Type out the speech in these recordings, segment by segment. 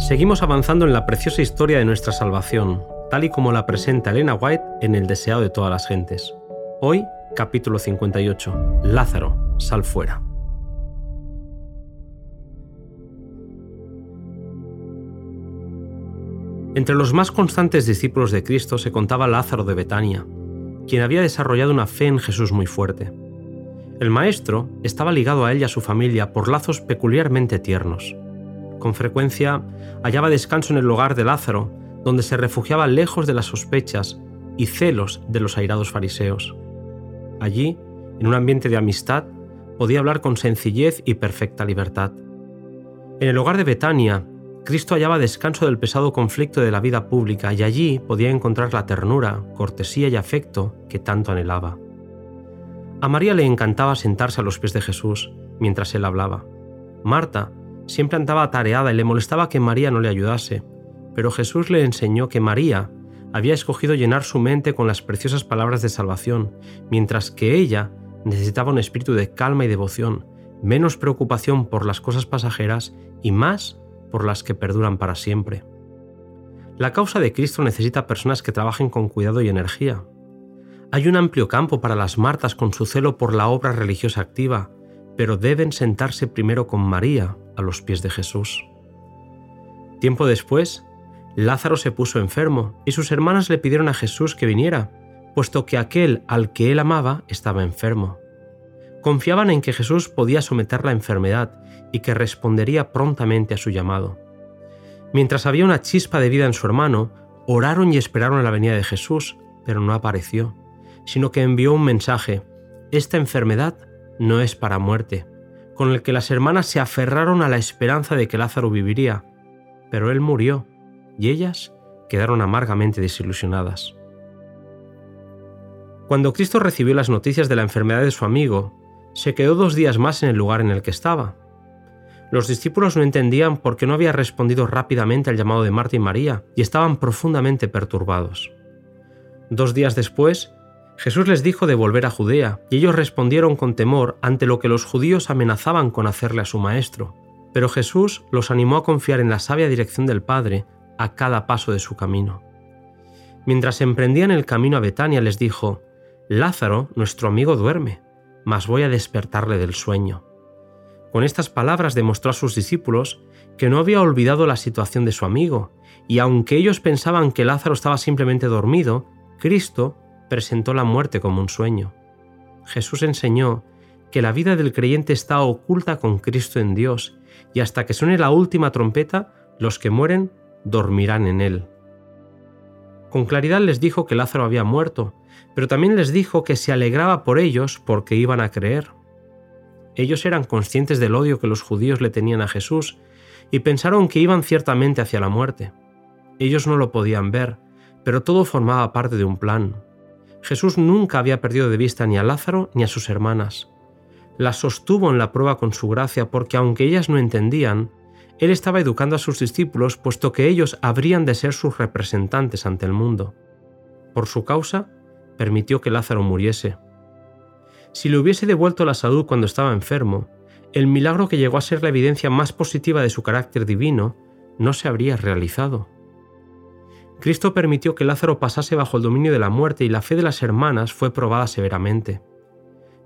Seguimos avanzando en la preciosa historia de nuestra salvación, tal y como la presenta Elena White en El deseado de todas las gentes. Hoy, capítulo 58. Lázaro, sal fuera. Entre los más constantes discípulos de Cristo se contaba Lázaro de Betania, quien había desarrollado una fe en Jesús muy fuerte. El maestro estaba ligado a él y a su familia por lazos peculiarmente tiernos. Con frecuencia hallaba descanso en el hogar de Lázaro, donde se refugiaba lejos de las sospechas y celos de los airados fariseos. Allí, en un ambiente de amistad, podía hablar con sencillez y perfecta libertad. En el hogar de Betania, Cristo hallaba descanso del pesado conflicto de la vida pública y allí podía encontrar la ternura, cortesía y afecto que tanto anhelaba. A María le encantaba sentarse a los pies de Jesús mientras él hablaba. Marta siempre andaba atareada y le molestaba que María no le ayudase, pero Jesús le enseñó que María había escogido llenar su mente con las preciosas palabras de salvación, mientras que ella necesitaba un espíritu de calma y devoción, menos preocupación por las cosas pasajeras y más por las que perduran para siempre. La causa de Cristo necesita personas que trabajen con cuidado y energía, hay un amplio campo para las Martas con su celo por la obra religiosa activa, pero deben sentarse primero con María a los pies de Jesús. Tiempo después, Lázaro se puso enfermo y sus hermanas le pidieron a Jesús que viniera, puesto que aquel al que él amaba estaba enfermo. Confiaban en que Jesús podía someter la enfermedad y que respondería prontamente a su llamado. Mientras había una chispa de vida en su hermano, oraron y esperaron la venida de Jesús, pero no apareció sino que envió un mensaje. Esta enfermedad no es para muerte, con el que las hermanas se aferraron a la esperanza de que Lázaro viviría. Pero él murió, y ellas quedaron amargamente desilusionadas. Cuando Cristo recibió las noticias de la enfermedad de su amigo, se quedó dos días más en el lugar en el que estaba. Los discípulos no entendían por qué no había respondido rápidamente al llamado de Marta y María y estaban profundamente perturbados. Dos días después, Jesús les dijo de volver a Judea, y ellos respondieron con temor ante lo que los judíos amenazaban con hacerle a su maestro. Pero Jesús los animó a confiar en la sabia dirección del Padre a cada paso de su camino. Mientras emprendían el camino a Betania les dijo, Lázaro, nuestro amigo, duerme, mas voy a despertarle del sueño. Con estas palabras demostró a sus discípulos que no había olvidado la situación de su amigo, y aunque ellos pensaban que Lázaro estaba simplemente dormido, Cristo presentó la muerte como un sueño. Jesús enseñó que la vida del creyente está oculta con Cristo en Dios, y hasta que suene la última trompeta, los que mueren dormirán en él. Con claridad les dijo que Lázaro había muerto, pero también les dijo que se alegraba por ellos porque iban a creer. Ellos eran conscientes del odio que los judíos le tenían a Jesús y pensaron que iban ciertamente hacia la muerte. Ellos no lo podían ver, pero todo formaba parte de un plan, Jesús nunca había perdido de vista ni a Lázaro ni a sus hermanas. Las sostuvo en la prueba con su gracia porque aunque ellas no entendían, Él estaba educando a sus discípulos puesto que ellos habrían de ser sus representantes ante el mundo. Por su causa, permitió que Lázaro muriese. Si le hubiese devuelto la salud cuando estaba enfermo, el milagro que llegó a ser la evidencia más positiva de su carácter divino no se habría realizado. Cristo permitió que Lázaro pasase bajo el dominio de la muerte y la fe de las hermanas fue probada severamente.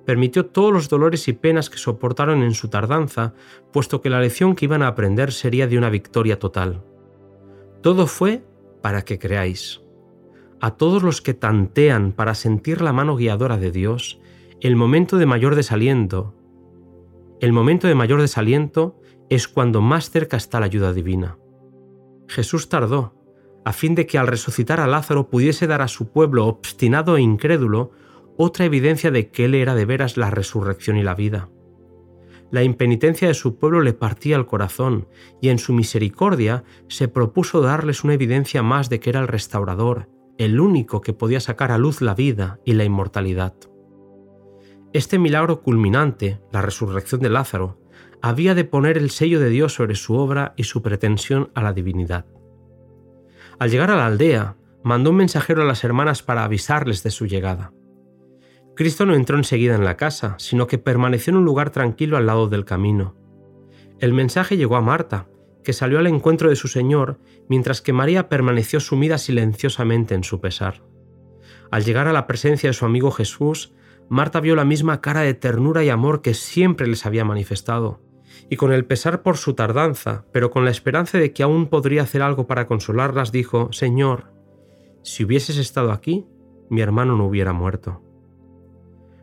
Permitió todos los dolores y penas que soportaron en su tardanza, puesto que la lección que iban a aprender sería de una victoria total. Todo fue para que creáis. A todos los que tantean para sentir la mano guiadora de Dios, el momento de mayor desaliento, el momento de mayor desaliento es cuando más cerca está la ayuda divina. Jesús tardó, a fin de que al resucitar a Lázaro pudiese dar a su pueblo obstinado e incrédulo otra evidencia de que Él era de veras la resurrección y la vida. La impenitencia de su pueblo le partía el corazón, y en su misericordia se propuso darles una evidencia más de que era el restaurador, el único que podía sacar a luz la vida y la inmortalidad. Este milagro culminante, la resurrección de Lázaro, había de poner el sello de Dios sobre su obra y su pretensión a la divinidad. Al llegar a la aldea, mandó un mensajero a las hermanas para avisarles de su llegada. Cristo no entró enseguida en la casa, sino que permaneció en un lugar tranquilo al lado del camino. El mensaje llegó a Marta, que salió al encuentro de su Señor, mientras que María permaneció sumida silenciosamente en su pesar. Al llegar a la presencia de su amigo Jesús, Marta vio la misma cara de ternura y amor que siempre les había manifestado, y con el pesar por su tardanza, pero con la esperanza de que aún podría hacer algo para consolarlas, dijo, Señor, si hubieses estado aquí, mi hermano no hubiera muerto.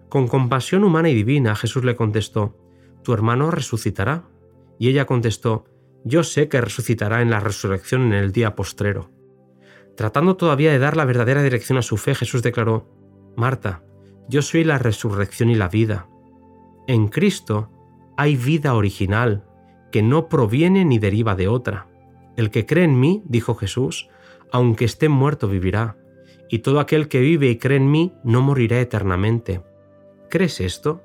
Con compasión humana y divina, Jesús le contestó, Tu hermano resucitará. Y ella contestó, Yo sé que resucitará en la resurrección en el día postrero. Tratando todavía de dar la verdadera dirección a su fe, Jesús declaró, Marta, yo soy la resurrección y la vida. En Cristo hay vida original, que no proviene ni deriva de otra. El que cree en mí, dijo Jesús, aunque esté muerto vivirá, y todo aquel que vive y cree en mí no morirá eternamente. ¿Crees esto?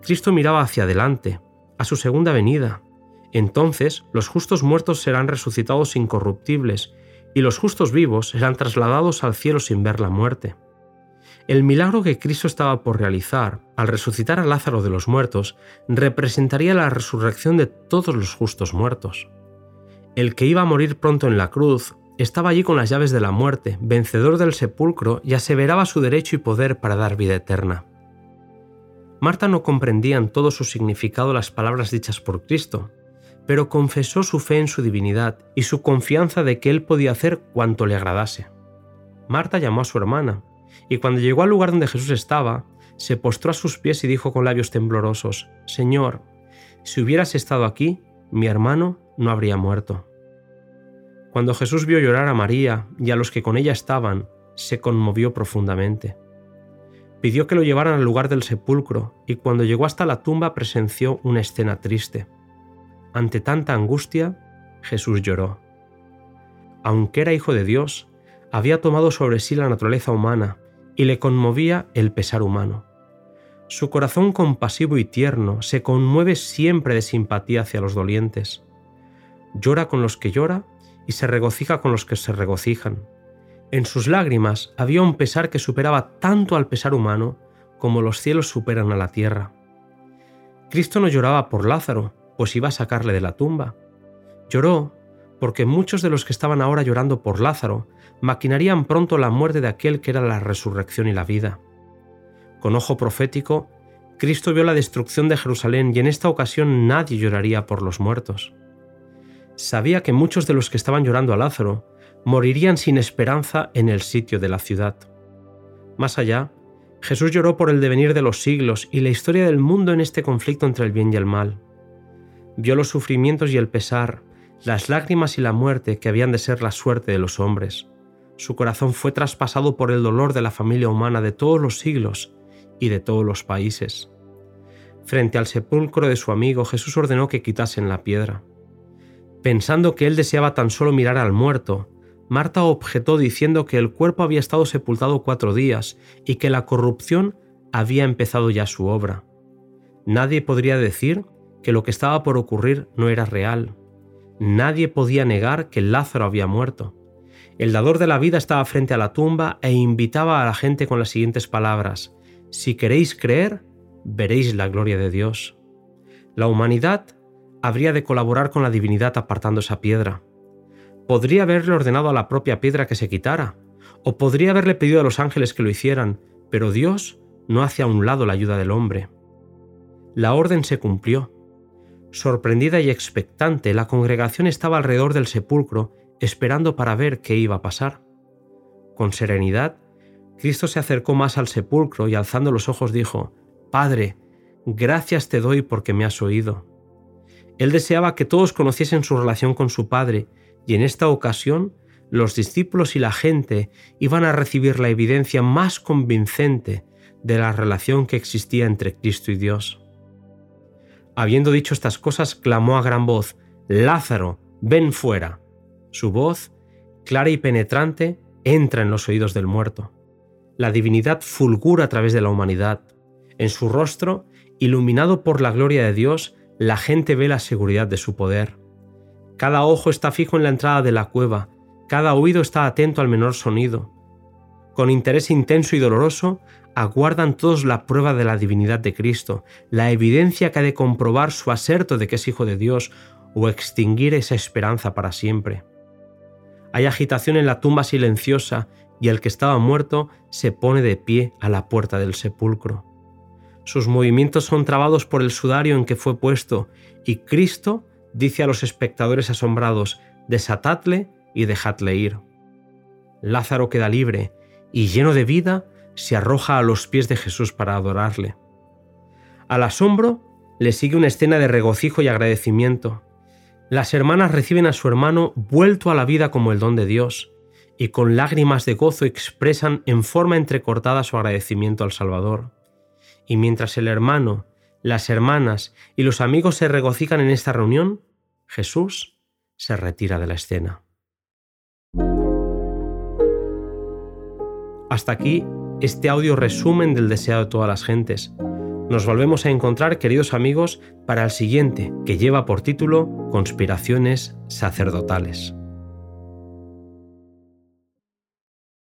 Cristo miraba hacia adelante, a su segunda venida. Entonces los justos muertos serán resucitados incorruptibles, y los justos vivos serán trasladados al cielo sin ver la muerte. El milagro que Cristo estaba por realizar, al resucitar a Lázaro de los muertos, representaría la resurrección de todos los justos muertos. El que iba a morir pronto en la cruz estaba allí con las llaves de la muerte, vencedor del sepulcro, y aseveraba su derecho y poder para dar vida eterna. Marta no comprendía en todo su significado las palabras dichas por Cristo, pero confesó su fe en su divinidad y su confianza de que él podía hacer cuanto le agradase. Marta llamó a su hermana, y cuando llegó al lugar donde Jesús estaba, se postró a sus pies y dijo con labios temblorosos, Señor, si hubieras estado aquí, mi hermano no habría muerto. Cuando Jesús vio llorar a María y a los que con ella estaban, se conmovió profundamente. Pidió que lo llevaran al lugar del sepulcro y cuando llegó hasta la tumba presenció una escena triste. Ante tanta angustia, Jesús lloró. Aunque era hijo de Dios, había tomado sobre sí la naturaleza humana y le conmovía el pesar humano. Su corazón compasivo y tierno se conmueve siempre de simpatía hacia los dolientes. Llora con los que llora y se regocija con los que se regocijan. En sus lágrimas había un pesar que superaba tanto al pesar humano como los cielos superan a la tierra. Cristo no lloraba por Lázaro, pues iba a sacarle de la tumba. Lloró porque muchos de los que estaban ahora llorando por Lázaro maquinarían pronto la muerte de aquel que era la resurrección y la vida. Con ojo profético, Cristo vio la destrucción de Jerusalén y en esta ocasión nadie lloraría por los muertos. Sabía que muchos de los que estaban llorando a Lázaro morirían sin esperanza en el sitio de la ciudad. Más allá, Jesús lloró por el devenir de los siglos y la historia del mundo en este conflicto entre el bien y el mal. Vio los sufrimientos y el pesar, las lágrimas y la muerte que habían de ser la suerte de los hombres. Su corazón fue traspasado por el dolor de la familia humana de todos los siglos y de todos los países. Frente al sepulcro de su amigo, Jesús ordenó que quitasen la piedra. Pensando que él deseaba tan solo mirar al muerto, Marta objetó diciendo que el cuerpo había estado sepultado cuatro días y que la corrupción había empezado ya su obra. Nadie podría decir que lo que estaba por ocurrir no era real. Nadie podía negar que Lázaro había muerto. El dador de la vida estaba frente a la tumba e invitaba a la gente con las siguientes palabras, Si queréis creer, veréis la gloria de Dios. La humanidad habría de colaborar con la divinidad apartando esa piedra. Podría haberle ordenado a la propia piedra que se quitara, o podría haberle pedido a los ángeles que lo hicieran, pero Dios no hace a un lado la ayuda del hombre. La orden se cumplió. Sorprendida y expectante, la congregación estaba alrededor del sepulcro esperando para ver qué iba a pasar. Con serenidad, Cristo se acercó más al sepulcro y alzando los ojos dijo, Padre, gracias te doy porque me has oído. Él deseaba que todos conociesen su relación con su Padre, y en esta ocasión los discípulos y la gente iban a recibir la evidencia más convincente de la relación que existía entre Cristo y Dios. Habiendo dicho estas cosas, clamó a gran voz, Lázaro, ven fuera. Su voz, clara y penetrante, entra en los oídos del muerto. La divinidad fulgura a través de la humanidad. En su rostro, iluminado por la gloria de Dios, la gente ve la seguridad de su poder. Cada ojo está fijo en la entrada de la cueva, cada oído está atento al menor sonido. Con interés intenso y doloroso, aguardan todos la prueba de la divinidad de Cristo, la evidencia que ha de comprobar su aserto de que es Hijo de Dios, o extinguir esa esperanza para siempre. Hay agitación en la tumba silenciosa y el que estaba muerto se pone de pie a la puerta del sepulcro. Sus movimientos son trabados por el sudario en que fue puesto y Cristo dice a los espectadores asombrados, desatadle y dejadle ir. Lázaro queda libre y lleno de vida se arroja a los pies de Jesús para adorarle. Al asombro le sigue una escena de regocijo y agradecimiento. Las hermanas reciben a su hermano vuelto a la vida como el don de Dios, y con lágrimas de gozo expresan en forma entrecortada su agradecimiento al Salvador. Y mientras el hermano, las hermanas y los amigos se regocijan en esta reunión, Jesús se retira de la escena. Hasta aquí este audio resumen del deseo de todas las gentes. Nos volvemos a encontrar, queridos amigos, para el siguiente, que lleva por título Conspiraciones sacerdotales.